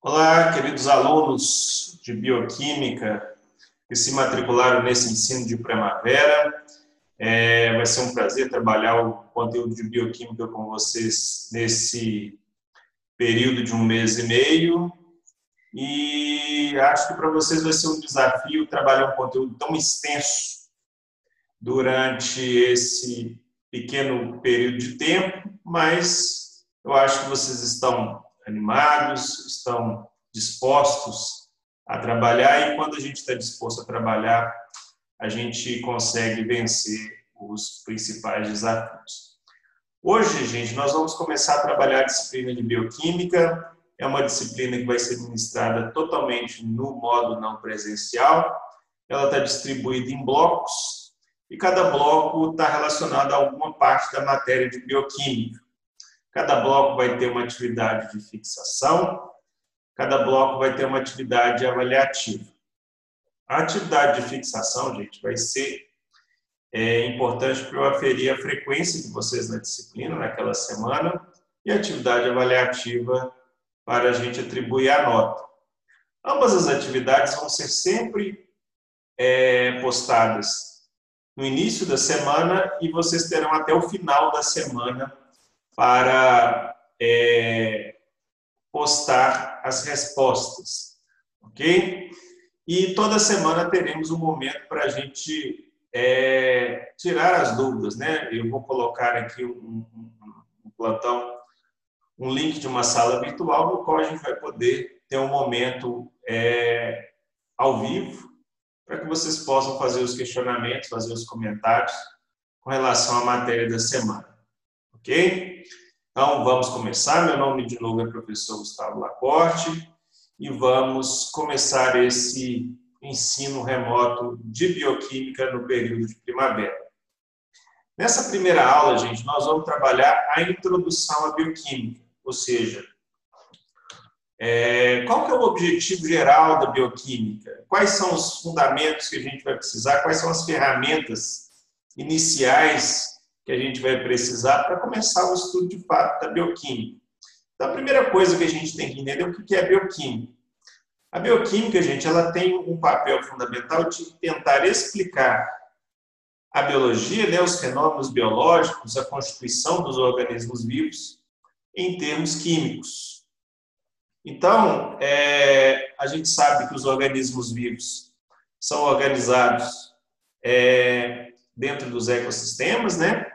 Olá, queridos alunos de bioquímica que se matricularam nesse ensino de primavera. É, vai ser um prazer trabalhar o conteúdo de bioquímica com vocês nesse período de um mês e meio. E acho que para vocês vai ser um desafio trabalhar um conteúdo tão extenso durante esse pequeno período de tempo, mas eu acho que vocês estão animados, estão dispostos a trabalhar e quando a gente está disposto a trabalhar, a gente consegue vencer os principais desafios. Hoje, gente, nós vamos começar a trabalhar a disciplina de bioquímica. É uma disciplina que vai ser ministrada totalmente no modo não presencial. Ela está distribuída em blocos e cada bloco está relacionado a alguma parte da matéria de bioquímica. Cada bloco vai ter uma atividade de fixação, cada bloco vai ter uma atividade avaliativa. A atividade de fixação, gente, vai ser é, importante para eu aferir a frequência de vocês na disciplina naquela semana e a atividade avaliativa para a gente atribuir a nota. Ambas as atividades vão ser sempre é, postadas no início da semana e vocês terão até o final da semana para é, postar as respostas, ok? E toda semana teremos um momento para a gente é, tirar as dúvidas, né? Eu vou colocar aqui um, um, um, plantão, um link de uma sala virtual no qual a gente vai poder ter um momento é, ao vivo para que vocês possam fazer os questionamentos, fazer os comentários com relação à matéria da semana. Ok? Então, vamos começar. Meu nome de novo é professor Gustavo Lacorte e vamos começar esse ensino remoto de bioquímica no período de primavera. Nessa primeira aula, gente, nós vamos trabalhar a introdução à bioquímica, ou seja, é, qual que é o objetivo geral da bioquímica? Quais são os fundamentos que a gente vai precisar? Quais são as ferramentas iniciais que a gente vai precisar para começar o estudo de fato da bioquímica. Então, a primeira coisa que a gente tem que entender é o que é bioquímica. A bioquímica, gente, ela tem um papel fundamental de tentar explicar a biologia, né, os fenômenos biológicos, a constituição dos organismos vivos em termos químicos. Então, é, a gente sabe que os organismos vivos são organizados é, dentro dos ecossistemas, né?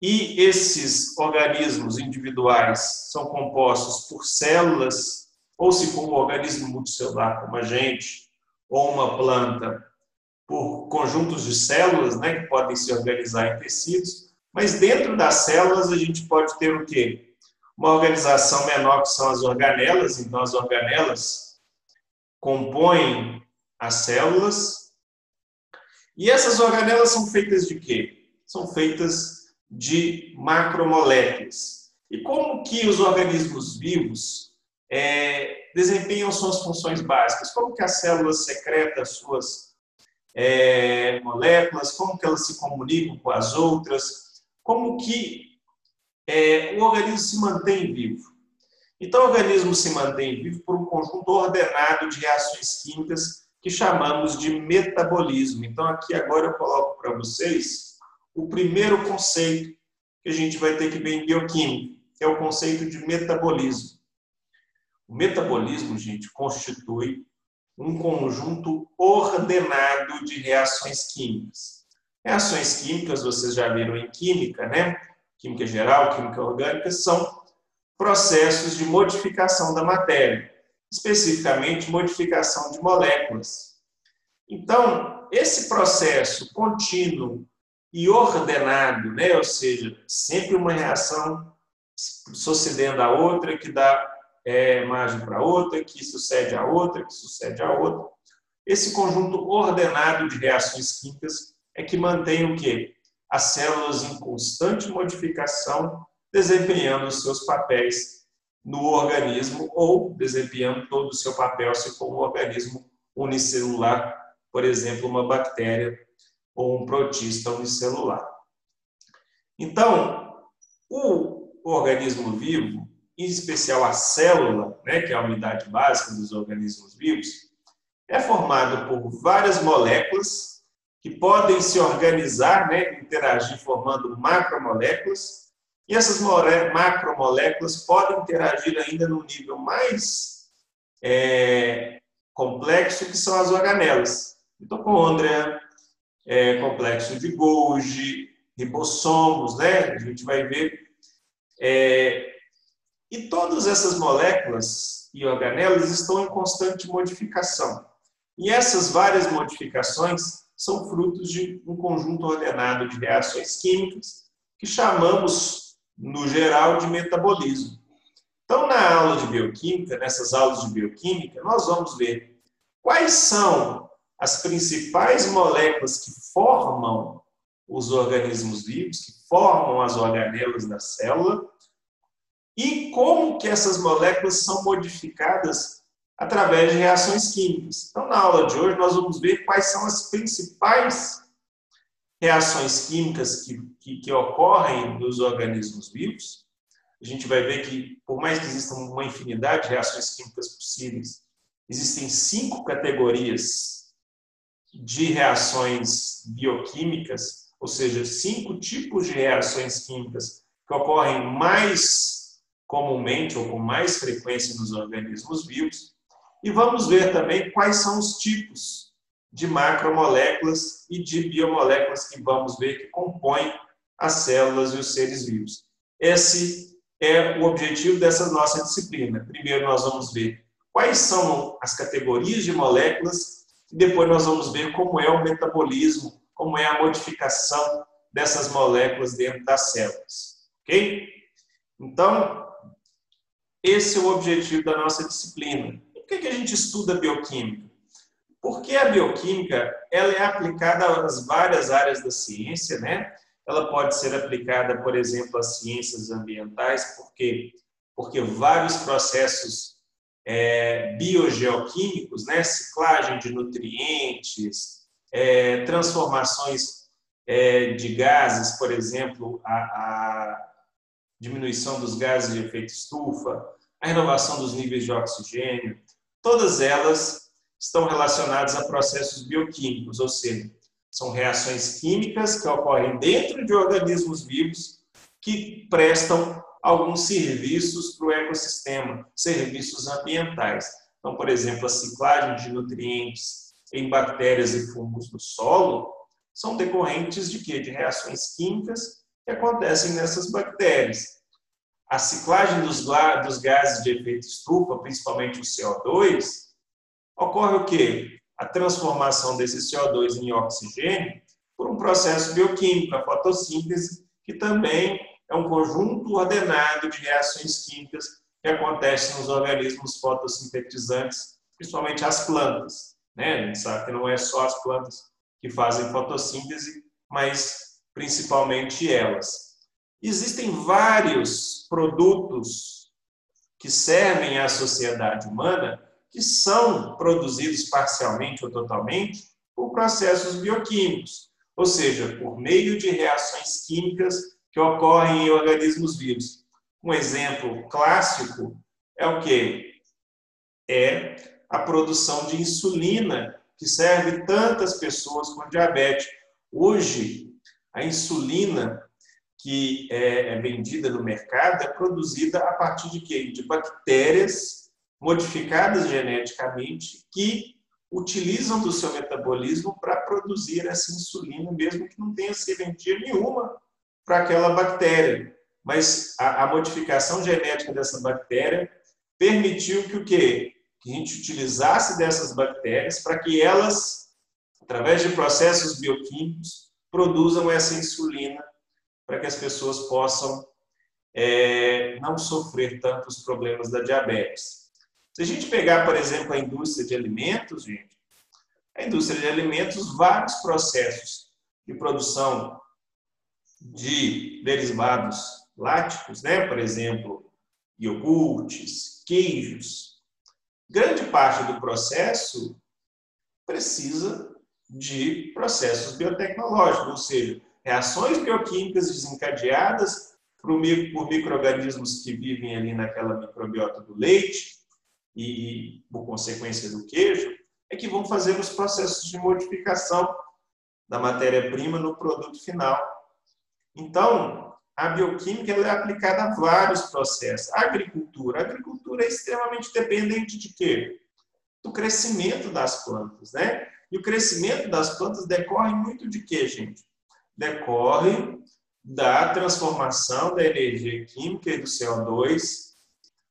E esses organismos individuais são compostos por células, ou se for um organismo multicelular como a gente, ou uma planta, por conjuntos de células, né, que podem se organizar em tecidos, mas dentro das células a gente pode ter o quê? Uma organização menor que são as organelas, então as organelas compõem as células. E essas organelas são feitas de quê? São feitas de macromoléculas. E como que os organismos vivos é, desempenham suas funções básicas? Como que a célula secreta suas é, moléculas? Como que elas se comunicam com as outras? Como que é, o organismo se mantém vivo? Então, o organismo se mantém vivo por um conjunto ordenado de reações químicas que chamamos de metabolismo. Então, aqui agora eu coloco para vocês o primeiro conceito que a gente vai ter que ver em bioquímica, que é o conceito de metabolismo. O metabolismo, gente, constitui um conjunto ordenado de reações químicas. Reações químicas, vocês já viram em química, né? Química geral, química orgânica, são processos de modificação da matéria, especificamente modificação de moléculas. Então, esse processo contínuo e ordenado, né? ou seja, sempre uma reação sucedendo a outra, que dá é, margem para outra, que sucede a outra, que sucede a outra. Esse conjunto ordenado de reações químicas é que mantém o quê? As células em constante modificação, desempenhando os seus papéis no organismo ou desempenhando todo o seu papel se for um organismo unicelular, por exemplo, uma bactéria ou um protista unicelular. Então, o organismo vivo, em especial a célula, né, que é a unidade básica dos organismos vivos, é formado por várias moléculas que podem se organizar, né, interagir formando macromoléculas, e essas macromoléculas podem interagir ainda no nível mais é, complexo, que são as organelas. Mitocôndria, é, complexo de Golgi, ribossomos, né? A gente vai ver. É, e todas essas moléculas e organelas estão em constante modificação. E essas várias modificações são frutos de um conjunto ordenado de reações químicas que chamamos, no geral, de metabolismo. Então, na aula de bioquímica, nessas aulas de bioquímica, nós vamos ver quais são as principais moléculas que formam os organismos vivos, que formam as organelas da célula, e como que essas moléculas são modificadas através de reações químicas. Então, na aula de hoje, nós vamos ver quais são as principais reações químicas que, que, que ocorrem nos organismos vivos. A gente vai ver que, por mais que existam uma infinidade de reações químicas possíveis, existem cinco categorias de reações bioquímicas, ou seja, cinco tipos de reações químicas que ocorrem mais comumente ou com mais frequência nos organismos vivos. E vamos ver também quais são os tipos de macromoléculas e de biomoléculas que vamos ver que compõem as células e os seres vivos. Esse é o objetivo dessa nossa disciplina. Primeiro nós vamos ver quais são as categorias de moléculas depois nós vamos ver como é o metabolismo, como é a modificação dessas moléculas dentro das células. Ok? Então, esse é o objetivo da nossa disciplina. E por que a gente estuda bioquímica? Porque a bioquímica ela é aplicada às várias áreas da ciência, né? Ela pode ser aplicada, por exemplo, às ciências ambientais, porque porque vários processos é, biogeoquímicos, né, ciclagem de nutrientes, é, transformações é, de gases, por exemplo, a, a, diminuição dos gases de efeito estufa, a renovação dos níveis de oxigênio, todas elas estão relacionadas a processos bioquímicos, ou seja, são reações químicas que ocorrem dentro de organismos vivos que prestam alguns serviços para o ecossistema, serviços ambientais. Então, por exemplo, a ciclagem de nutrientes em bactérias e fungos do solo são decorrentes de quê? De reações químicas que acontecem nessas bactérias. A ciclagem dos, dos gases de efeito estufa, principalmente o CO2, ocorre o quê? A transformação desse CO2 em oxigênio por um processo bioquímico, a fotossíntese, que também é um conjunto ordenado de reações químicas que acontecem nos organismos fotossintetizantes, principalmente as plantas. Né? A gente sabe que não é só as plantas que fazem fotossíntese, mas principalmente elas. Existem vários produtos que servem à sociedade humana que são produzidos parcialmente ou totalmente por processos bioquímicos, ou seja, por meio de reações químicas que ocorrem em organismos vivos. Um exemplo clássico é o que? É a produção de insulina, que serve tantas pessoas com diabetes. Hoje, a insulina que é, é vendida no mercado é produzida a partir de quê? De bactérias modificadas geneticamente que utilizam do seu metabolismo para produzir essa insulina, mesmo que não tenha serventia nenhuma para aquela bactéria. Mas a, a, modificação genética dessa bactéria permitiu que o quê? Que a gente utilizasse dessas bactérias para que elas, através de processos bioquímicos, produzam essa insulina para que as pessoas possam é, não sofrer tantos problemas da diabetes. Se a gente pegar, por exemplo, a indústria de alimentos, gente, a indústria de alimentos, vários processos de produção de derivados láticos, né? por exemplo, iogurtes, queijos, grande parte do processo precisa de processos biotecnológicos, ou seja, reações bioquímicas desencadeadas por micro-organismos que vivem ali naquela microbiota do leite e, por consequência, do queijo, é que vão fazer os processos de modificação da matéria-prima no produto final. Então, a bioquímica é aplicada a vários processos. A agricultura. A agricultura é extremamente dependente de quê? Do crescimento das plantas, né? E o crescimento das plantas decorre muito de quê, gente? Decorre da transformação da energia química e do CO2,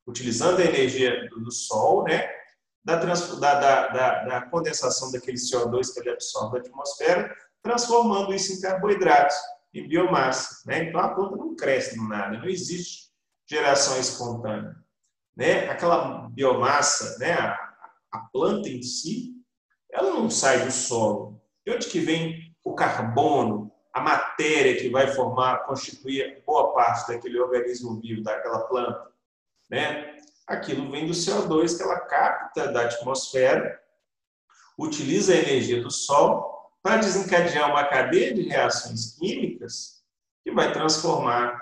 utilizando a energia do sol, né? Da, da, da, da, condensação daquele CO2 que ele absorve da atmosfera, transformando isso em carboidratos, em biomassa. Né? Então a planta não cresce no nada, não existe geração espontânea. Né? Aquela biomassa, né? a, a planta em si, ela não sai do solo. De onde que vem o carbono, a matéria que vai formar, constituir boa parte daquele organismo vivo, daquela planta? Né? Aquilo vem do CO2 que ela capta da atmosfera, utiliza a energia do Sol para desencadear uma cadeia de reações químicas que vai transformar,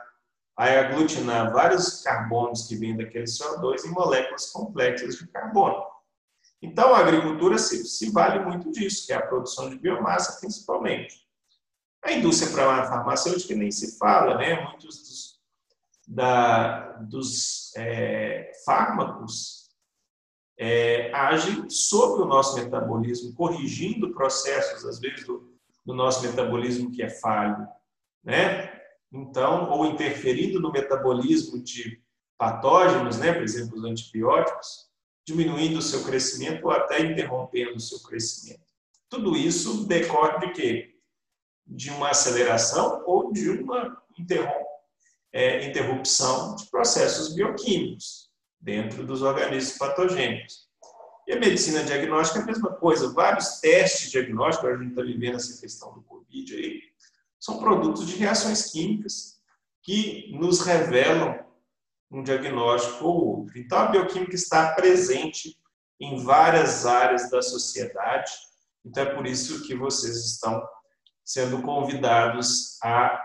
vai aglutinar vários carbonos que vêm daquele CO2 em moléculas complexas de carbono. Então, a agricultura se, se vale muito disso, que é a produção de biomassa, principalmente. A indústria farmacêutica nem se fala, né? Muitos dos, da, dos é, fármacos é, agem sobre o nosso metabolismo, corrigindo processos, às vezes, do, do nosso metabolismo que é falho, né? Então, ou interferindo no metabolismo de patógenos, né? Por exemplo, os antibióticos, diminuindo o seu crescimento ou até interrompendo o seu crescimento. Tudo isso decorre de quê? De uma aceleração ou de uma é, interrupção de processos bioquímicos dentro dos organismos patogênicos. E a medicina diagnóstica é a mesma coisa. Vários testes diagnósticos, a gente está vivendo essa questão do Covid aí, são produtos de reações químicas que nos revelam um diagnóstico ou outro. Então, a bioquímica está presente em várias áreas da sociedade. Então, é por isso que vocês estão sendo convidados a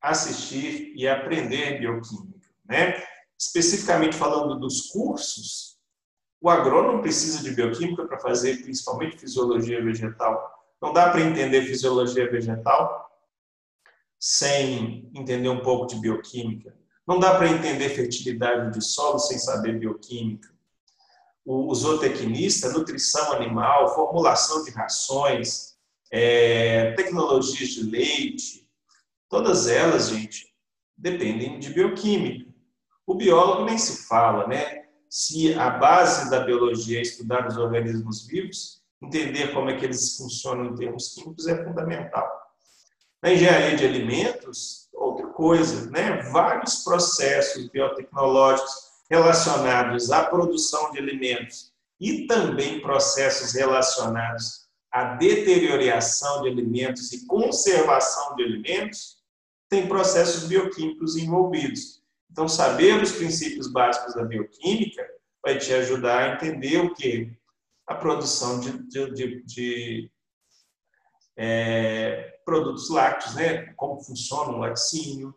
assistir e aprender bioquímica, né? Especificamente falando dos cursos, o agrônomo precisa de bioquímica para fazer principalmente fisiologia vegetal. Não dá para entender fisiologia vegetal sem entender um pouco de bioquímica. Não dá para entender fertilidade de solo sem saber bioquímica. O zootecnista, nutrição animal, formulação de rações, é, tecnologias de leite, todas elas, gente, dependem de bioquímica. O biólogo nem se fala, né? Se a base da biologia é estudar os organismos vivos, entender como é que eles funcionam em termos químicos é fundamental. Na engenharia de alimentos, outra coisa, né? Vários processos biotecnológicos relacionados à produção de alimentos e também processos relacionados à deterioração de alimentos e conservação de alimentos, tem processos bioquímicos envolvidos. Então, saber os princípios básicos da bioquímica vai te ajudar a entender o que? A produção de, de, de, de é, produtos lácteos, né? como funciona o laticínio,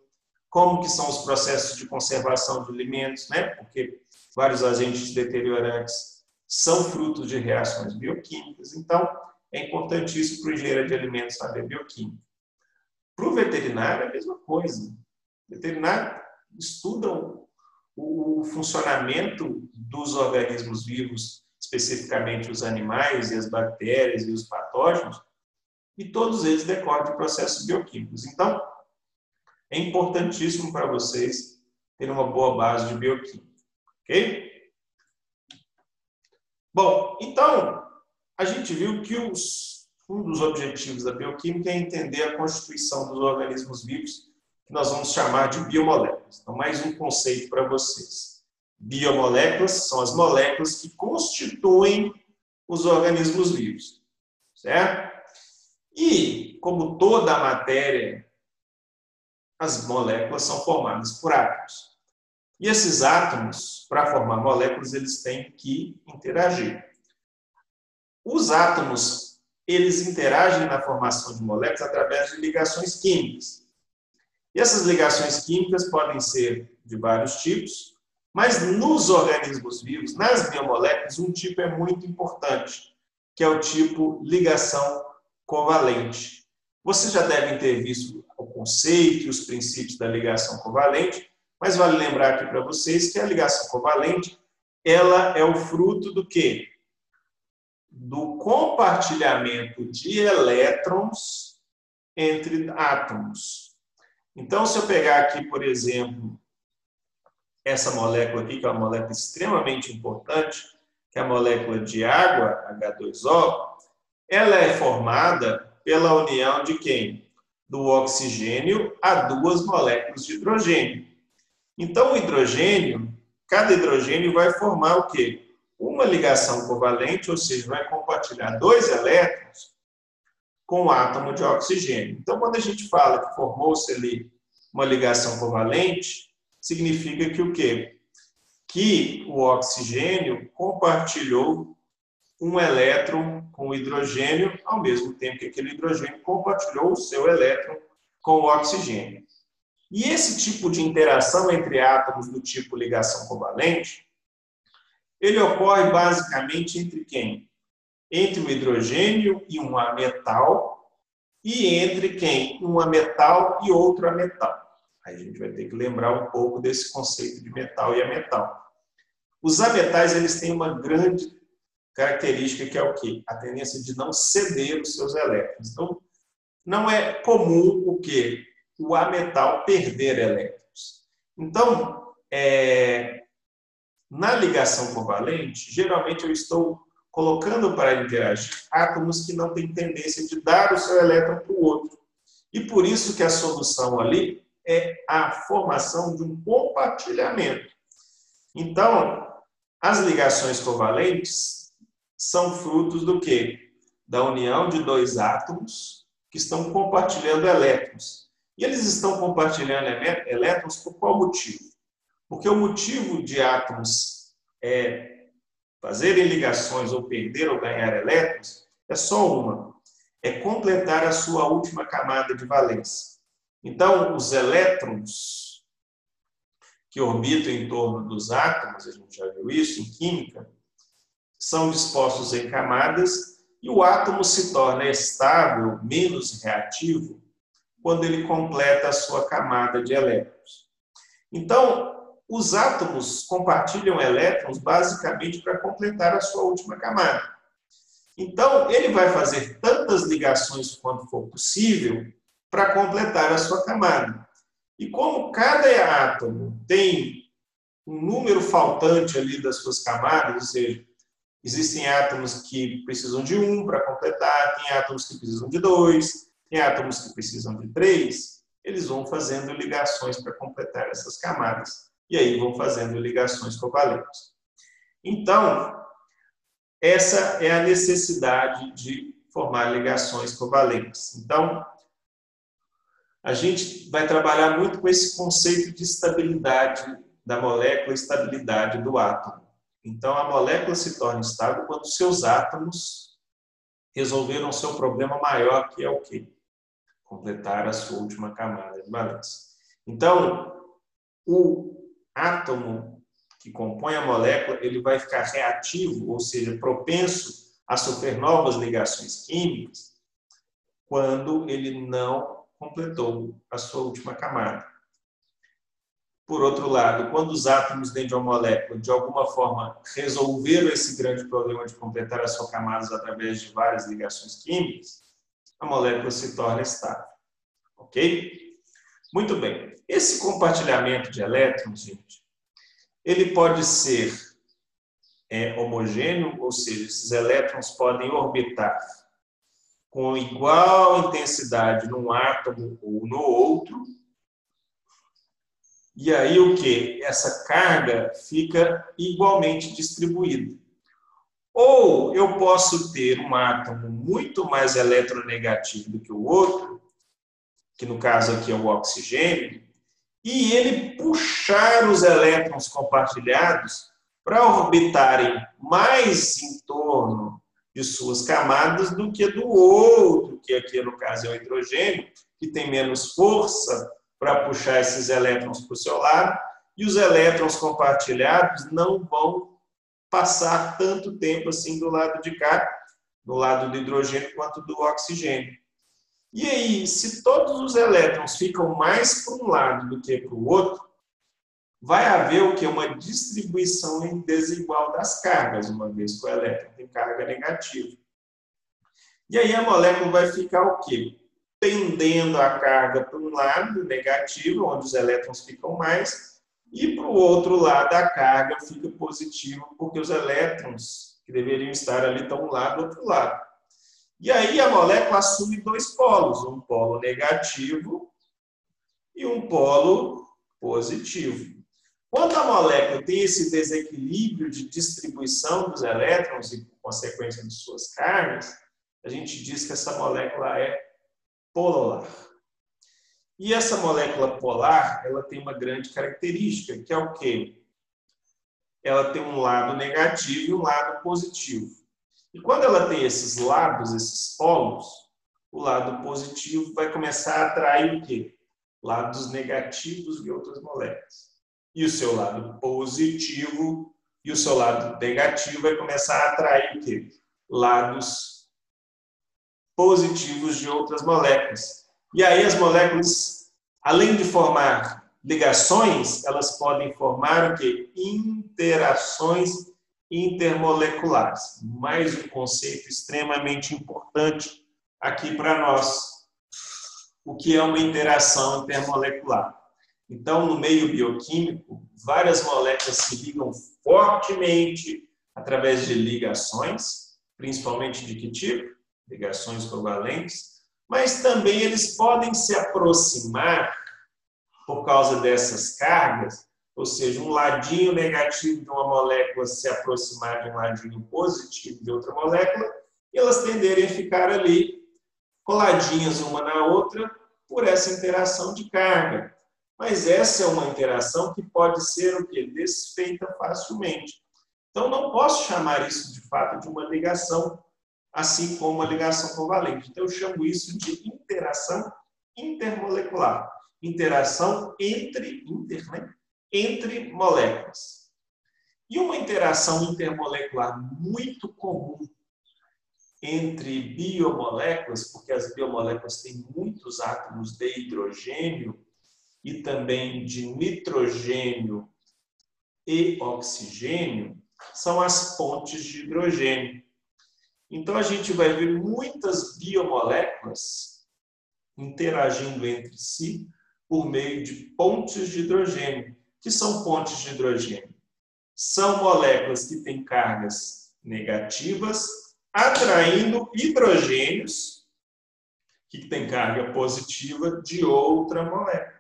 como que são os processos de conservação de alimentos, né? porque vários agentes deteriorantes são frutos de reações bioquímicas. Então, é importantíssimo para o engenheiro de alimentos saber bioquímica. Para o veterinário, é a mesma coisa. O veterinário estudam o funcionamento dos organismos vivos, especificamente os animais e as bactérias e os patógenos, e todos eles decorrem de processos bioquímicos. Então, é importantíssimo para vocês terem uma boa base de bioquímica, ok? Bom, então, a gente viu que os, um dos objetivos da bioquímica é entender a constituição dos organismos vivos que nós vamos chamar de biomoléculas. Então, mais um conceito para vocês. Biomoléculas são as moléculas que constituem os organismos vivos, certo? E, como toda a matéria, as moléculas são formadas por átomos. E esses átomos, para formar moléculas, eles têm que interagir. Os átomos, eles interagem na formação de moléculas através de ligações químicas. E essas ligações químicas podem ser de vários tipos, mas nos organismos vivos, nas biomoléculas, um tipo é muito importante, que é o tipo ligação covalente. Vocês já devem ter visto o conceito e os princípios da ligação covalente, mas vale lembrar aqui para vocês que a ligação covalente, ela é o fruto do quê? Do compartilhamento de elétrons entre átomos. Então, se eu pegar aqui, por exemplo, essa molécula aqui, que é uma molécula extremamente importante, que é a molécula de água, H2O, ela é formada pela união de quem? Do oxigênio a duas moléculas de hidrogênio. Então, o hidrogênio, cada hidrogênio vai formar o quê? Uma ligação covalente, ou seja, vai compartilhar dois elétrons com o átomo de oxigênio. Então, quando a gente fala que formou-se ali uma ligação covalente, significa que o quê? Que o oxigênio compartilhou um elétron com o hidrogênio, ao mesmo tempo que aquele hidrogênio compartilhou o seu elétron com o oxigênio. E esse tipo de interação entre átomos do tipo ligação covalente, ele ocorre basicamente entre quem? Entre o hidrogênio e um ametal e entre quem? Um ametal e outro ametal. Aí a gente vai ter que lembrar um pouco desse conceito de metal e ametal. Os ametais eles têm uma grande característica que é o quê? A tendência de não ceder os seus elétrons. Então, não é comum o quê? O ametal perder elétrons. Então, é, na ligação covalente, geralmente eu estou colocando para interagir átomos que não têm tendência de dar o seu elétron para o outro. E por isso que a solução ali é a formação de um compartilhamento. Então, as ligações covalentes são frutos do quê? Da união de dois átomos que estão compartilhando elétrons. E eles estão compartilhando elétrons por qual motivo? Porque o motivo de átomos é fazerem ligações ou perder ou ganhar elétrons é só uma: é completar a sua última camada de valência. Então, os elétrons que orbitam em torno dos átomos, a gente já viu isso em química, são dispostos em camadas e o átomo se torna estável, menos reativo, quando ele completa a sua camada de elétrons. Então, os átomos compartilham elétrons basicamente para completar a sua última camada. Então, ele vai fazer tantas ligações quanto for possível para completar a sua camada. E como cada átomo tem um número faltante ali das suas camadas, ou seja, existem átomos que precisam de um para completar, tem átomos que precisam de dois, tem átomos que precisam de três, eles vão fazendo ligações para completar essas camadas e aí vão fazendo ligações covalentes. Então, essa é a necessidade de formar ligações covalentes. Então, a gente vai trabalhar muito com esse conceito de estabilidade da molécula, estabilidade do átomo. Então, a molécula se torna estável quando seus átomos resolveram seu problema maior, que é o quê? Completar a sua última camada de valência. Então, o átomo que compõe a molécula, ele vai ficar reativo, ou seja, propenso a sofrer novas ligações químicas, quando ele não completou a sua última camada. Por outro lado, quando os átomos dentro de uma molécula, de alguma forma, resolveram esse grande problema de completar as suas camadas através de várias ligações químicas, a molécula se torna estável. Ok? Muito bem. Esse compartilhamento de elétrons, gente, ele pode ser é, homogêneo, ou seja, esses elétrons podem orbitar com igual intensidade num átomo ou no outro. E aí o que? Essa carga fica igualmente distribuída. Ou eu posso ter um átomo muito mais eletronegativo do que o outro, que no caso aqui é o oxigênio, e ele puxar os elétrons compartilhados para orbitarem mais em torno de suas camadas do que do outro, que aqui no caso é o hidrogênio, que tem menos força para puxar esses elétrons para o seu lado, e os elétrons compartilhados não vão passar tanto tempo assim do lado de cá, do lado do hidrogênio quanto do oxigênio. E aí, se todos os elétrons ficam mais para um lado do que para o outro, vai haver o que? Uma distribuição desigual das cargas, uma vez que o elétron tem carga negativa. E aí a molécula vai ficar o quê? Tendendo a carga para um lado, negativo, onde os elétrons ficam mais, e para o outro lado a carga fica positiva, porque os elétrons que deveriam estar ali estão um lado do outro lado. E aí a molécula assume dois polos, um polo negativo e um polo positivo. Quando a molécula tem esse desequilíbrio de distribuição dos elétrons e, por consequência, de suas cargas, a gente diz que essa molécula é polar. E essa molécula polar, ela tem uma grande característica, que é o quê? Ela tem um lado negativo e um lado positivo. E quando ela tem esses lados, esses polos, o lado positivo vai começar a atrair o quê? Lados negativos de outras moléculas e o seu lado positivo e o seu lado negativo vai começar a atrair o quê? Lados positivos de outras moléculas. E aí as moléculas, além de formar ligações, elas podem formar o quê? Interações intermoleculares. Mais um conceito extremamente importante aqui para nós. O que é uma interação intermolecular? Então, no meio bioquímico, várias moléculas se ligam fortemente através de ligações, principalmente de que tipo? Ligações covalentes, mas também eles podem se aproximar por causa dessas cargas, ou seja, um ladinho negativo de uma molécula se aproximar de um ladinho positivo de outra molécula, e elas tenderem a ficar ali coladinhas uma na outra por essa interação de carga. Mas essa é uma interação que pode ser o? Desfeita facilmente. Então, não posso chamar isso de fato de uma ligação, assim como uma ligação covalente. Então, eu chamo isso de interação intermolecular. Interação entre, inter, né? Entre moléculas. E uma interação intermolecular muito comum entre biomoléculas, porque as biomoléculas têm muitos átomos de hidrogênio, e também de nitrogênio e oxigênio são as pontes de hidrogênio. Então a gente vai ver muitas biomoléculas interagindo entre si por meio de pontes de hidrogênio. Que são pontes de hidrogênio? São moléculas que têm cargas negativas atraindo hidrogênios que têm carga positiva de outra molécula.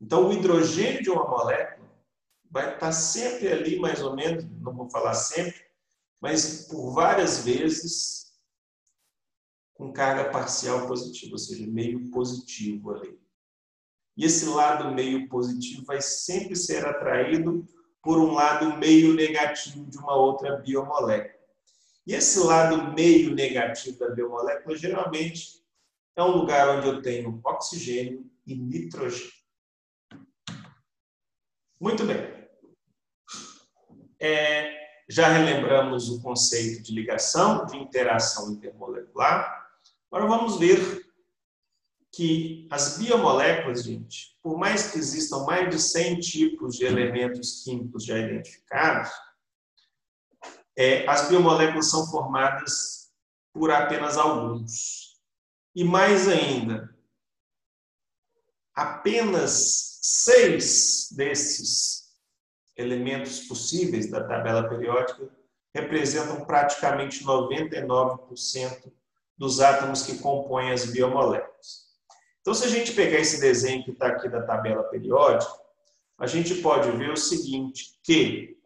Então, o hidrogênio de uma molécula vai estar sempre ali, mais ou menos, não vou falar sempre, mas por várias vezes com carga parcial positiva, ou seja, meio positivo ali. E esse lado meio positivo vai sempre ser atraído por um lado meio negativo de uma outra biomolécula. E esse lado meio negativo da biomolécula geralmente é um lugar onde eu tenho oxigênio e nitrogênio. Muito bem. É, já relembramos o conceito de ligação, de interação intermolecular. Agora vamos ver que as biomoléculas, gente, por mais que existam mais de 100 tipos de elementos químicos já identificados, é, as biomoléculas são formadas por apenas alguns. E mais ainda, apenas Seis desses elementos possíveis da tabela periódica representam praticamente 99% dos átomos que compõem as biomoléculas. Então, se a gente pegar esse desenho que está aqui da tabela periódica, a gente pode ver o seguinte, que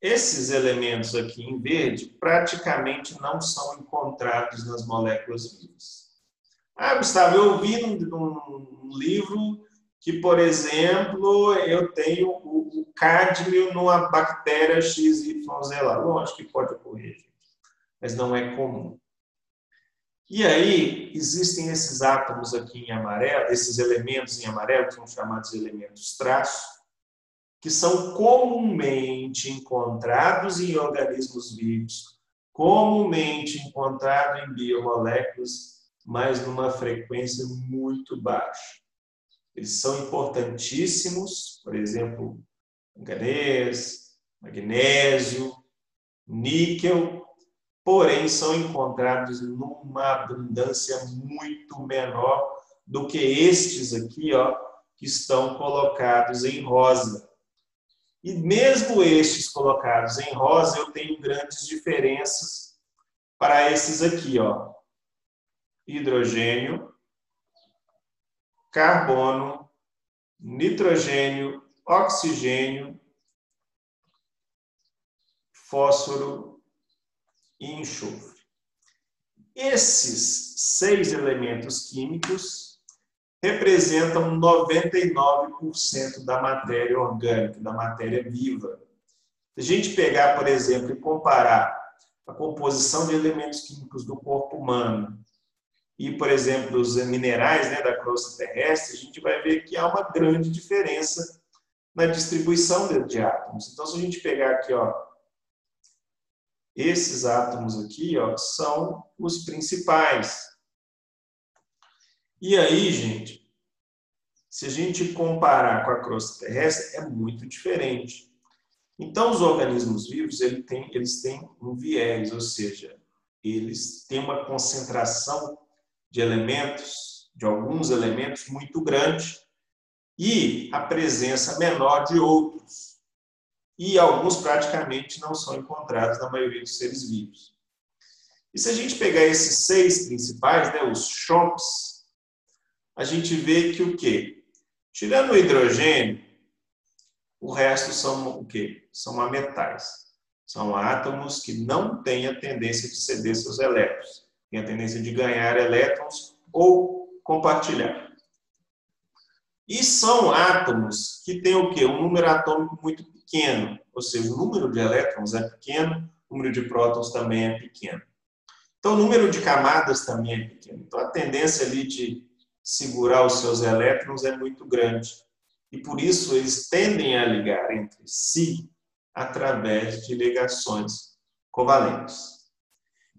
esses elementos aqui em verde praticamente não são encontrados nas moléculas vivas. Ah, Gustavo, eu vi num, livro que, por exemplo, eu tenho o, o cádmio numa bactéria XYZ lá. Lógico que pode ocorrer, mas não é comum. E aí, existem esses átomos aqui em amarelo, esses elementos em amarelo, que são chamados elementos traço, que são comumente encontrados em organismos vivos, comumente encontrados em biomoléculas, mas numa frequência muito baixa. Eles são importantíssimos, por exemplo, manganês, magnésio, níquel, porém são encontrados numa abundância muito menor do que estes aqui, ó, que estão colocados em rosa. E mesmo estes colocados em rosa, eu tenho grandes diferenças para esses aqui, ó. Hidrogênio, carbono, nitrogênio, oxigênio, fósforo e enxofre. Esses seis elementos químicos representam 99% da matéria orgânica, da matéria viva. Se a gente pegar, por exemplo, e comparar a composição de elementos químicos do corpo humano e, por exemplo, os minerais né, da crosta terrestre, a gente vai ver que há uma grande diferença na distribuição de, átomos. Então, se a gente pegar aqui, ó, esses átomos aqui, ó, são os principais. E aí, gente, se a gente comparar com a crosta terrestre, é muito diferente. Então, os organismos vivos, eles têm, eles têm um viés, ou seja, eles têm uma concentração de elementos, de alguns elementos muito grande e a presença menor de outros. E alguns praticamente não são encontrados na maioria dos seres vivos. E se a gente pegar esses seis principais, né, os chomps, a gente vê que o quê? Tirando o hidrogênio, o resto são o quê? São ametais. São átomos que não têm a tendência de ceder seus elétrons tem a tendência de ganhar elétrons ou compartilhar. E são átomos que têm o quê? Um número atômico muito pequeno, ou seja, o número de elétrons é pequeno, o número de prótons também é pequeno. Então, o número de camadas também é pequeno. Então, a tendência ali de segurar os seus elétrons é muito grande. E por isso eles tendem a ligar entre si através de ligações covalentes.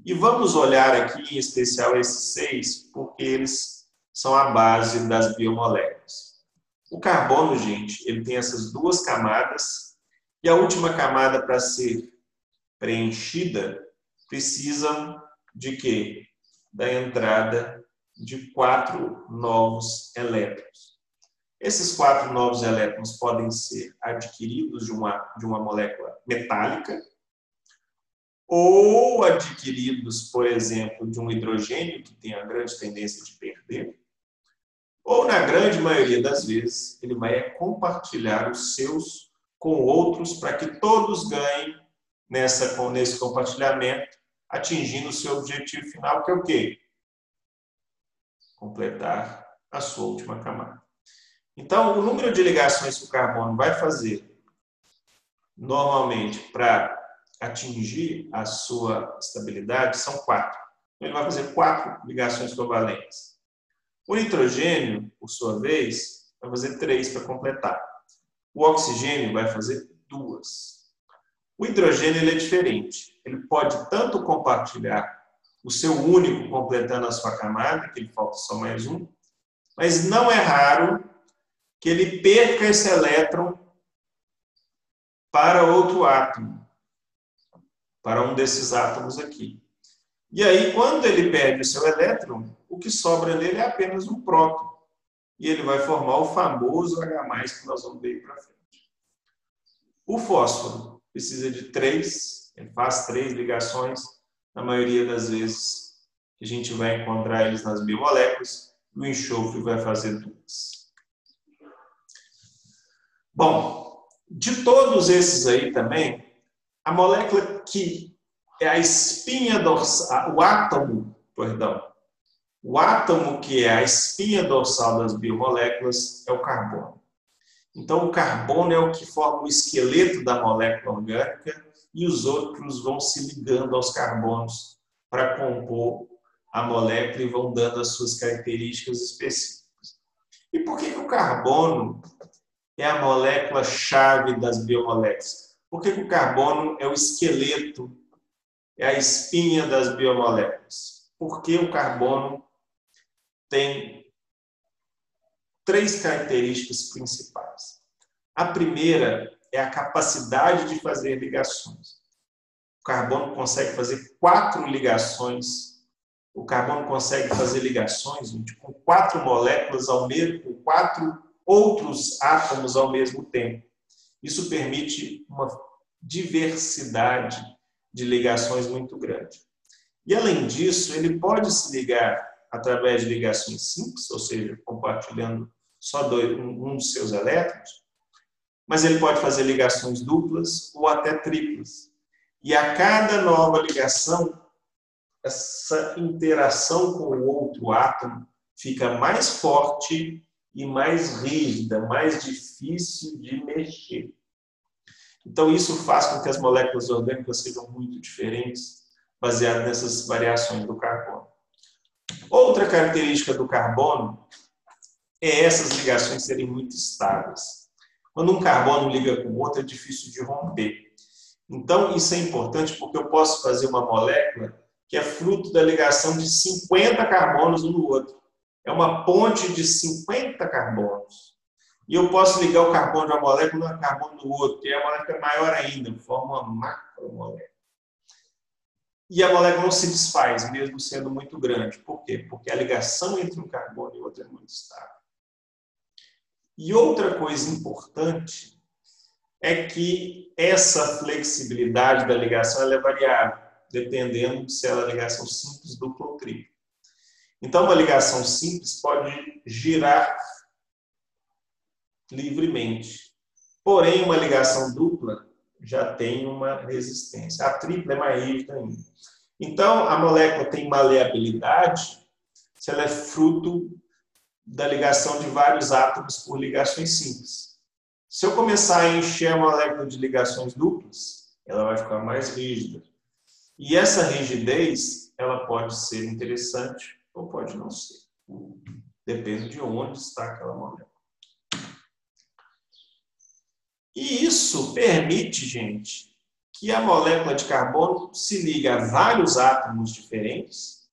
E vamos olhar aqui em especial esses seis, porque eles são a base das biomoléculas. O carbono, gente, ele tem essas duas camadas, e a última camada para ser preenchida precisa de quê? Da entrada de quatro novos elétrons. Esses quatro novos elétrons podem ser adquiridos de uma, de uma molécula metálica, ou adquiridos, por exemplo, de um hidrogênio, que tem a grande tendência de perder, ou, na grande maioria das vezes, ele vai compartilhar os seus com outros para que todos ganhem nessa, nesse compartilhamento, atingindo o seu objetivo final, que é o quê? Completar a sua última camada. Então, o número de ligações que o carbono vai fazer, normalmente, para atingir a sua estabilidade são quatro. Ele vai fazer quatro ligações covalentes. O nitrogênio, por sua vez, vai fazer três para completar. O oxigênio vai fazer duas. O hidrogênio ele é diferente. Ele pode tanto compartilhar o seu único completando a sua camada, que ele falta só mais um, mas não é raro que ele perca esse elétron para outro átomo para um desses átomos aqui. E aí, quando ele perde o seu elétron, o que sobra nele é apenas um próton. E ele vai formar o famoso H+, que nós vamos ver para frente. O fósforo precisa de três, ele faz três ligações, na maioria das vezes a gente vai encontrar eles nas biomoléculas, e o enxofre vai fazer duas. Bom, de todos esses aí também, a molécula que é a espinha dorsal, o átomo, perdão, o átomo que é a espinha dorsal das biomoléculas é o carbono. Então, o carbono é o que forma o esqueleto da molécula orgânica e os outros vão se ligando aos carbonos para compor a molécula e vão dando as suas características específicas. E por que, que o carbono é a molécula-chave das biomoléculas? Por que, que o carbono é o esqueleto, é a espinha das biomoléculas? Porque o carbono tem três características principais. A primeira é a capacidade de fazer ligações. O carbono consegue fazer quatro ligações. O carbono consegue fazer ligações gente, com quatro moléculas ao mesmo, com quatro outros átomos ao mesmo tempo. Isso permite uma diversidade de ligações muito grande. E além disso, ele pode se ligar através de ligações simples, ou seja, compartilhando só dois, um dos seus elétrons, mas ele pode fazer ligações duplas ou até triplas. E a cada nova ligação, essa interação com o outro átomo fica mais forte e mais rígida, mais difícil de mexer. Então, isso faz com que as moléculas orgânicas sejam muito diferentes, baseado nessas variações do carbono. Outra característica do carbono é essas ligações serem muito estáveis. Quando um carbono liga com outro, é difícil de romper. Então, isso é importante porque eu posso fazer uma molécula que é fruto da ligação de 50 carbonos um no outro. É uma ponte de 50 carbonos. E eu posso ligar o carbono de uma molécula no carbono do outro, e a molécula é maior ainda, forma uma macromolécula. E a molécula não se desfaz, mesmo sendo muito grande. Por quê? Porque a ligação entre um carbono e outro é muito estável. E outra coisa importante é que essa flexibilidade da ligação é variável, dependendo se ela é ligação simples, dupla ou tripla. Então, uma ligação simples pode girar livremente. Porém, uma ligação dupla já tem uma resistência. A tripla é mais rígida ainda. Então, a molécula tem maleabilidade se ela é fruto da ligação de vários átomos por ligações simples. Se eu começar a encher a molécula de ligações duplas, ela vai ficar mais rígida. E essa rigidez, ela pode ser interessante ou pode não ser. Depende de onde está aquela molécula. E isso permite, gente, que a molécula de carbono se ligue a vários átomos diferentes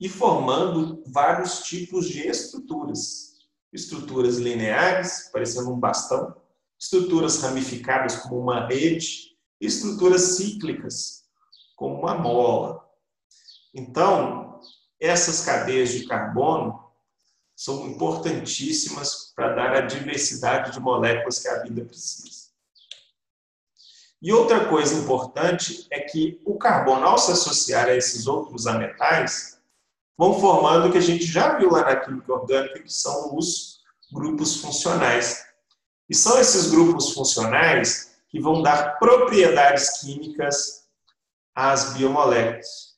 e formando vários tipos de estruturas. Estruturas lineares, parecendo um bastão, estruturas ramificadas como uma rede, estruturas cíclicas, como uma mola. Então, essas cadeias de carbono são importantíssimas para dar a diversidade de moléculas que a vida precisa. E outra coisa importante é que o carbono, ao se associar a esses outros ametais, vão formando o que a gente já viu lá na química orgânica, que são os grupos funcionais. E são esses grupos funcionais que vão dar propriedades químicas às biomoléculas.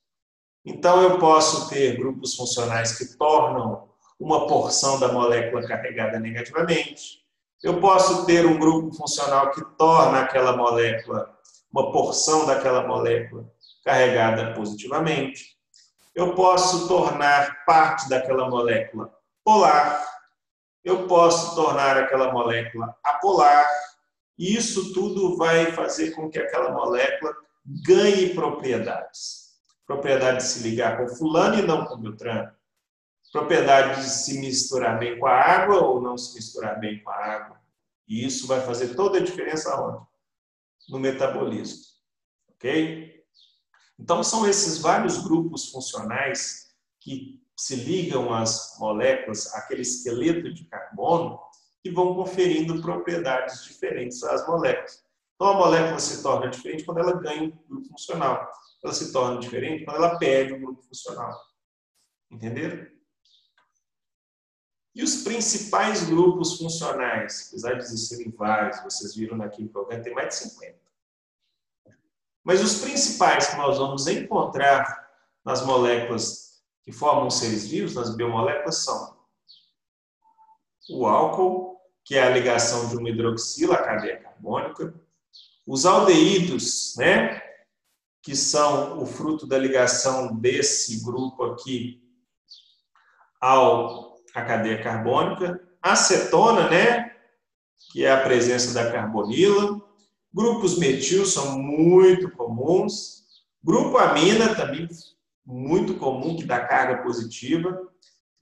Então, eu posso ter grupos funcionais que tornam uma porção da molécula carregada negativamente. Eu posso ter um grupo funcional que torna aquela molécula, uma porção daquela molécula carregada positivamente eu posso tornar parte daquela molécula polar, eu posso tornar aquela molécula apolar, e isso tudo vai fazer com que aquela molécula ganhe propriedades. Propriedade de se ligar com fulano e não com Beltrano. Propriedade de se misturar bem com a água ou não se misturar bem com a água. E isso vai fazer toda a diferença onde? No metabolismo. Ok? Então, são esses vários grupos funcionais que se ligam às moléculas, aquele esqueleto de carbono, que vão conferindo propriedades diferentes às moléculas. Então, a molécula se torna diferente quando ela ganha um grupo funcional. Ela se torna diferente quando ela perde um grupo funcional. Entenderam? E os principais grupos funcionais, apesar de existirem vários, vocês viram na química orgânica, tem mais de 50. Mas os principais que nós vamos encontrar nas moléculas que formam seres vivos, nas biomoléculas, são o álcool, que é a ligação de uma hidroxila à cadeia carbônica, os aldeídos, né, que são o fruto da ligação desse grupo aqui ao a cadeia carbônica, acetona, né, que é a presença da carbonila, grupos metil são muito comuns, grupo amina também muito comum que dá carga positiva,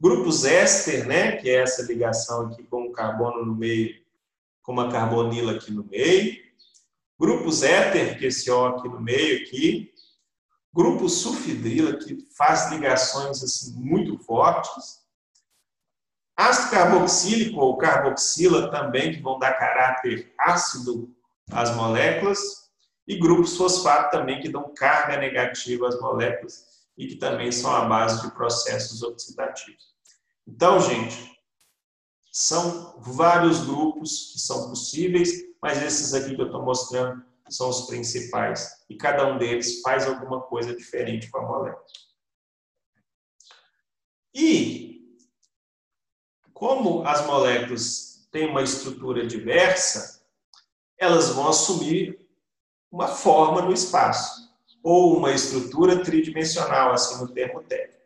grupos éster, né, que é essa ligação aqui com o carbono no meio, com uma carbonila aqui no meio, grupos éter, que é esse O aqui no meio aqui, grupo sulfidrila que faz ligações assim muito fortes, Ácido carboxílico ou carboxila também, que vão dar caráter ácido às moléculas, e grupos fosfato também, que dão carga negativa às moléculas e que também são a base de processos oxidativos. Então, gente, são vários grupos que são possíveis, mas esses aqui que eu estou mostrando são os principais. E cada um deles faz alguma coisa diferente com a molécula. E como as moléculas têm uma estrutura diversa, elas vão assumir uma forma no espaço, ou uma estrutura tridimensional, assim no termo técnico.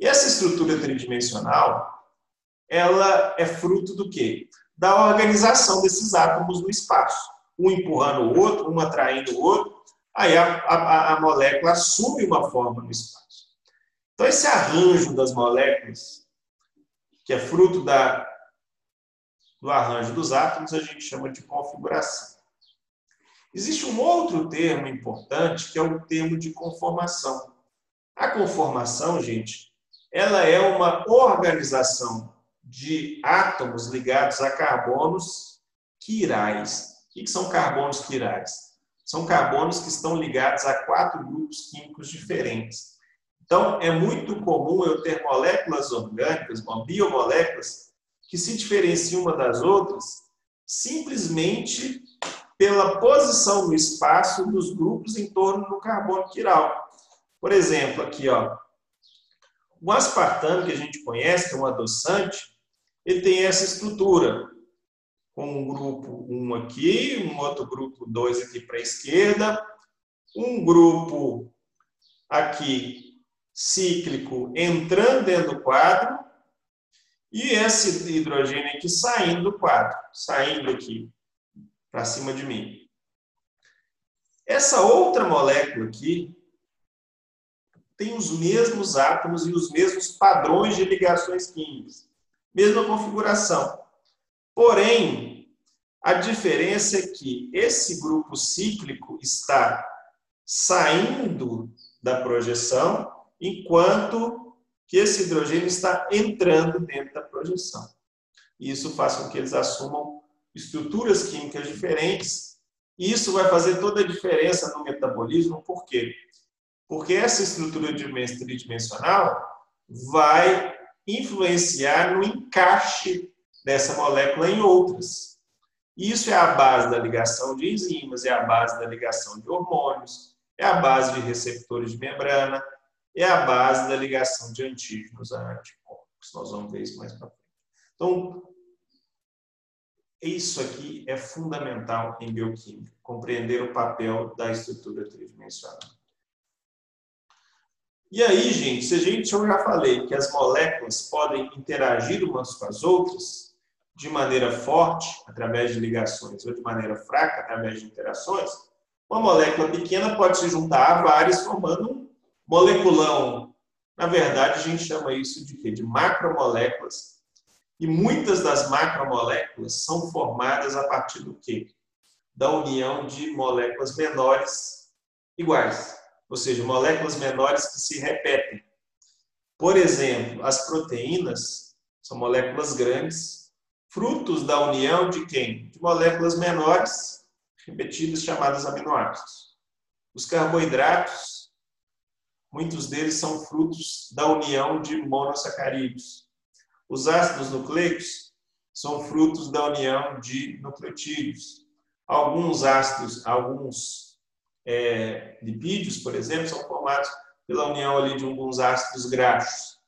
E essa estrutura tridimensional, ela é fruto do quê? Da organização desses átomos no espaço. Um empurrando o outro, um atraindo o outro, aí a, a, a molécula assume uma forma no espaço. Então, esse arranjo das moléculas que é fruto da, do arranjo dos átomos, a gente chama de configuração. Existe um outro termo importante, que é o termo de conformação. A conformação, gente, ela é uma organização de átomos ligados a carbonos quirais. O que são carbonos quirais? São carbonos que estão ligados a quatro grupos químicos diferentes. Então, é muito comum eu ter moléculas orgânicas, biomoléculas, que se diferenciam uma das outras simplesmente pela posição no espaço dos grupos em torno do carbono quiral. Por exemplo, aqui, ó, o aspartame que a gente conhece, que é um adoçante, ele tem essa estrutura, com um grupo 1 aqui, um outro grupo 2 aqui para a esquerda, um grupo aqui cíclico entrando dentro do quadro e esse hidrogênio aqui saindo do quadro, saindo aqui para cima de mim. Essa outra molécula aqui tem os mesmos átomos e os mesmos padrões de ligações químicas, mesma configuração. Porém, a diferença é que esse grupo cíclico está saindo da projeção enquanto que esse hidrogênio está entrando dentro da projeção. Isso faz com que eles assumam estruturas químicas diferentes. E isso vai fazer toda a diferença no metabolismo, por quê? Porque essa estrutura tridimensional vai influenciar no encaixe dessa molécula em outras. Isso é a base da ligação de enzimas, é a base da ligação de hormônios, é a base de receptores de membrana, é a base da ligação de antígenos a anticorpos. Nós vamos ver isso mais para frente. Então, isso aqui é fundamental em bioquímica, compreender o papel da estrutura tridimensional. E aí, gente, se a gente, eu já falei que as moléculas podem interagir umas com as outras de maneira forte, através de ligações, ou de maneira fraca, através de interações, uma molécula pequena pode se juntar a várias, formando um Moleculão, na verdade, a gente chama isso de quê? De macromoléculas. E muitas das macromoléculas são formadas a partir do quê? Da união de moléculas menores iguais. Ou seja, moléculas menores que se repetem. Por exemplo, as proteínas são moléculas grandes, frutos da união de quem? De moléculas menores, repetidas, chamadas aminoácidos. Os carboidratos muitos deles são frutos da união de monossacarídeos. Os ácidos nucleicos são frutos da união de nucleotídeos. Alguns ácidos, alguns é, lipídios, por exemplo, são formados pela união ali de alguns ácidos graxos.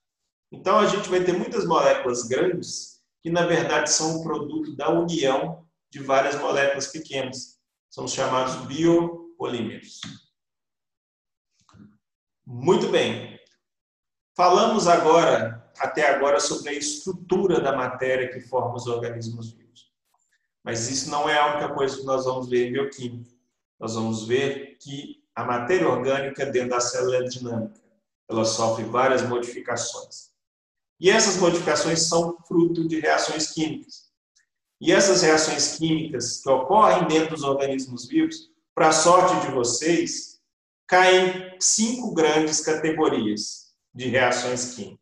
Então, a gente vai ter muitas moléculas grandes que, na verdade, são um produto da união de várias moléculas pequenas. São chamados biopolímeros. Muito bem. Falamos agora, até agora, sobre a estrutura da matéria que forma os organismos vivos. Mas isso não é a única coisa que nós vamos ver em bioquímica. Nós vamos ver que a matéria orgânica dentro da célula é dinâmica. Ela sofre várias modificações. E essas modificações são fruto de reações químicas. E essas reações químicas que ocorrem dentro dos organismos vivos, para a sorte de vocês, caem em cinco grandes categorias de reações químicas.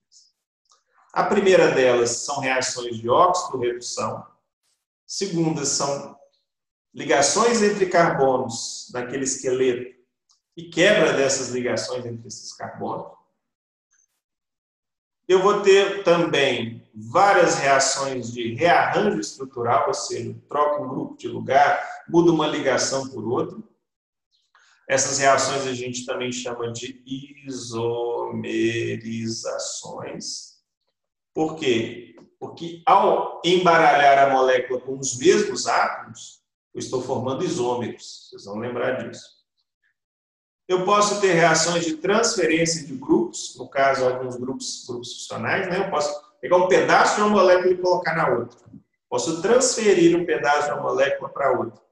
A primeira delas são reações de óxido-redução. Segunda são ligações entre carbonos naquele esqueleto e quebra dessas ligações entre esses carbonos. Eu vou ter também várias reações de rearranjo estrutural, ou seja, troca um grupo de lugar, muda uma ligação por outra. Essas reações a gente também chama de isomerizações. Por quê? Porque ao embaralhar a molécula com os mesmos átomos, eu estou formando isômeros. Vocês vão lembrar disso. Eu posso ter reações de transferência de grupos, no caso, alguns grupos, grupos funcionais, né? Eu posso pegar um pedaço de uma molécula e colocar na outra. Posso transferir um pedaço de uma molécula para outra.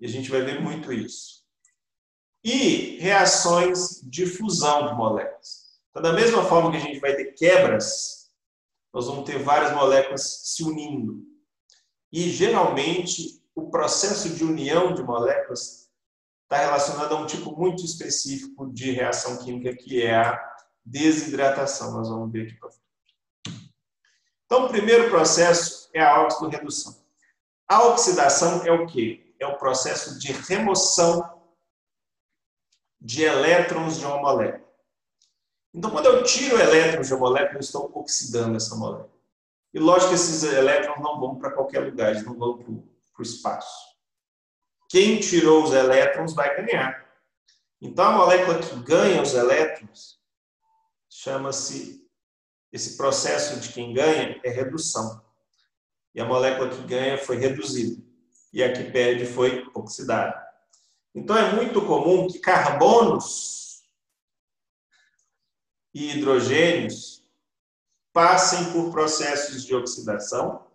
E a gente vai ver muito isso. E reações de fusão de moléculas. Então, da mesma forma que a gente vai ter quebras, nós vamos ter várias moléculas se unindo. E, geralmente, o processo de união de moléculas está relacionado a um tipo muito específico de reação química, que é a desidratação. Nós vamos ver aqui para frente. Então, o primeiro processo é a oxidorredução. A oxidação é o quê? É o processo de remoção de elétrons de uma molécula. Então, quando eu tiro elétrons de uma molécula, eu estou oxidando essa molécula. E lógico que esses elétrons não vão para qualquer lugar, eles não vão para o espaço. Quem tirou os elétrons vai ganhar. Então, a molécula que ganha os elétrons chama-se, esse processo de quem ganha é redução. E a molécula que ganha foi reduzida. E a que perde foi oxidada. Então, é muito comum que carbonos e hidrogênios passem por processos de oxidação,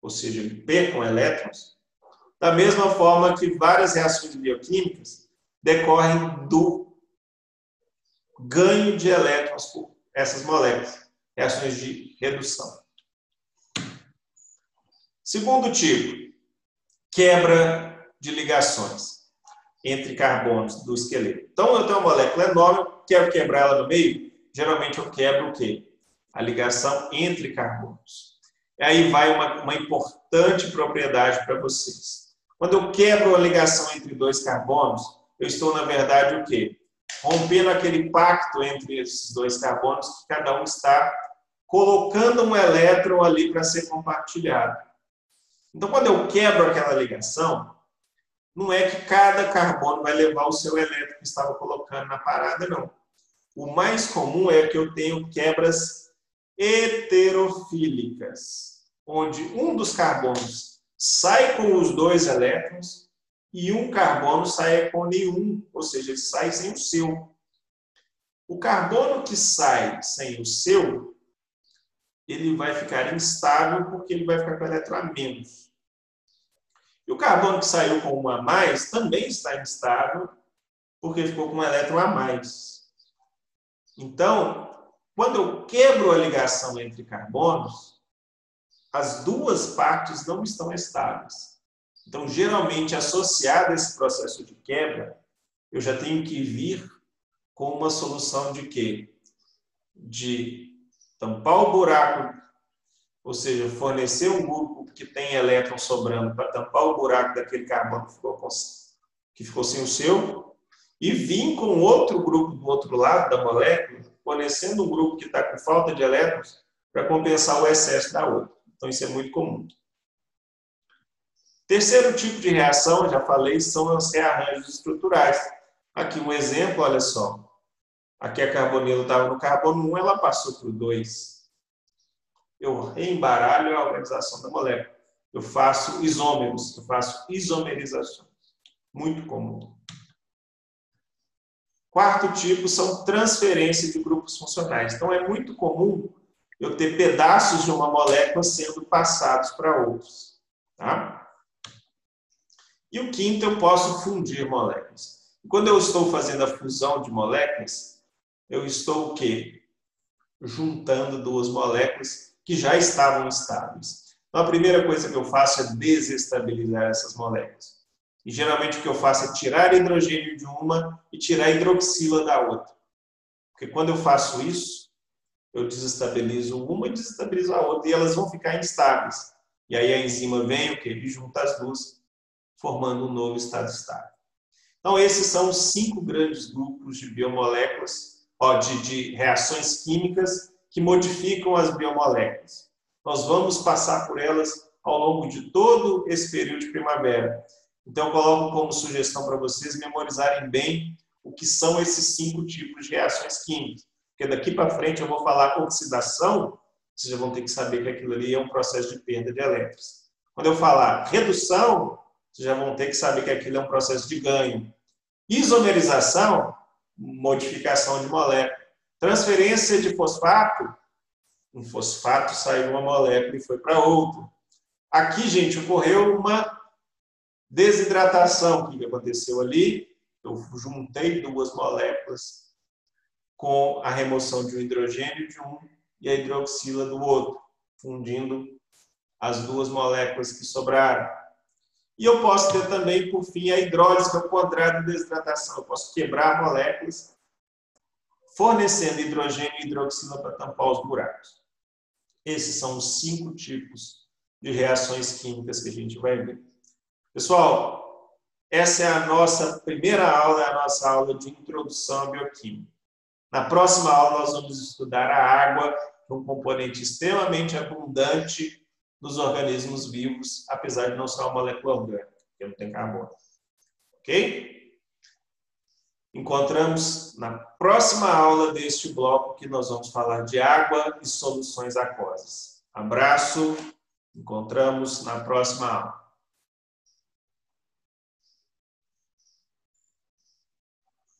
ou seja, percam elétrons, da mesma forma que várias reações bioquímicas decorrem do ganho de elétrons por essas moléculas, reações de redução. Segundo tipo, quebra de ligações entre carbonos do esqueleto. Então, eu tenho uma molécula enorme, quero quebrar ela no meio, geralmente eu quebro o quê? A ligação entre carbonos. E aí vai uma, uma importante propriedade para vocês. Quando eu quebro a ligação entre dois carbonos, eu estou, na verdade, o quê? Rompendo aquele pacto entre esses dois carbonos que cada um está colocando um elétron ali para ser compartilhado. Então, quando eu quebro aquela ligação, não é que cada carbono vai levar o seu elétron que estava colocando na parada, não. O mais comum é que eu tenho quebras heterofílicas, onde um dos carbonos sai com os dois elétrons e um carbono sai com nenhum, ou seja, ele sai sem o seu. O carbono que sai sem o seu, ele vai ficar instável porque ele vai ficar com elétron a menos. E o carbono que saiu com um a mais também está instável porque ficou com um elétron a mais. Então, quando eu quebro a ligação entre carbonos, as duas partes não estão estáveis. Então, geralmente, associado a esse processo de quebra, eu já tenho que vir com uma solução de quê? De tampar o buraco, ou seja, fornecer um grupo que tem elétron sobrando para tampar o buraco daquele carbono que ficou, com, que ficou sem o seu, e vir com outro grupo do outro lado da molécula, fornecendo um grupo que está com falta de elétrons para compensar o excesso da outra. Então, isso é muito comum. Terceiro tipo de reação, já falei, são os rearranjos estruturais. Aqui um exemplo, olha só. Aqui a carbonila estava no carbono 1, ela passou para o 2. Eu reembaralho a organização da molécula. Eu faço isômeros, eu faço isomerizações. Muito comum. Quarto tipo são transferência de grupos funcionais. Então, é muito comum eu ter pedaços de uma molécula sendo passados para outros. Tá? E o quinto, eu posso fundir moléculas. Quando eu estou fazendo a fusão de moléculas, eu estou o quê? Juntando duas moléculas que já estavam estáveis. Então, a primeira coisa que eu faço é desestabilizar essas moléculas. E geralmente o que eu faço é tirar hidrogênio de uma e tirar hidroxila da outra. Porque quando eu faço isso, eu desestabilizo uma e desestabilizo a outra e elas vão ficar instáveis. E aí a enzima vem o que? E junta as duas, formando um novo estado estável. Então, esses são os cinco grandes grupos de biomoléculas, ó, de, de reações químicas que modificam as biomoléculas. Nós vamos passar por elas ao longo de todo esse período de primavera. Então, eu coloco como sugestão para vocês memorizarem bem o que são esses cinco tipos de reações químicas. Porque daqui para frente eu vou falar oxidação, vocês já vão ter que saber que aquilo ali é um processo de perda de elétrons. Quando eu falar redução, vocês já vão ter que saber que aquilo é um processo de ganho. Isomerização, modificação de molécula. Transferência de fosfato, um fosfato saiu uma molécula e foi para outra. Aqui, gente, ocorreu uma Desidratação, o que aconteceu ali? Eu juntei duas moléculas com a remoção de um hidrogênio de um e a hidroxila do outro, fundindo as duas moléculas que sobraram. E eu posso ter também, por fim, a hidrólise, que é o contrário da desidratação. Eu posso quebrar moléculas, fornecendo hidrogênio e hidroxila para tampar os buracos. Esses são os cinco tipos de reações químicas que a gente vai ver. Pessoal, essa é a nossa primeira aula, é a nossa aula de introdução à bioquímica. Na próxima aula, nós vamos estudar a água, é um componente extremamente abundante nos organismos vivos, apesar de não ser uma molécula orgânica, porque não tem carbono. Ok? Encontramos na próxima aula deste bloco que nós vamos falar de água e soluções aquosas. Abraço, encontramos na próxima aula.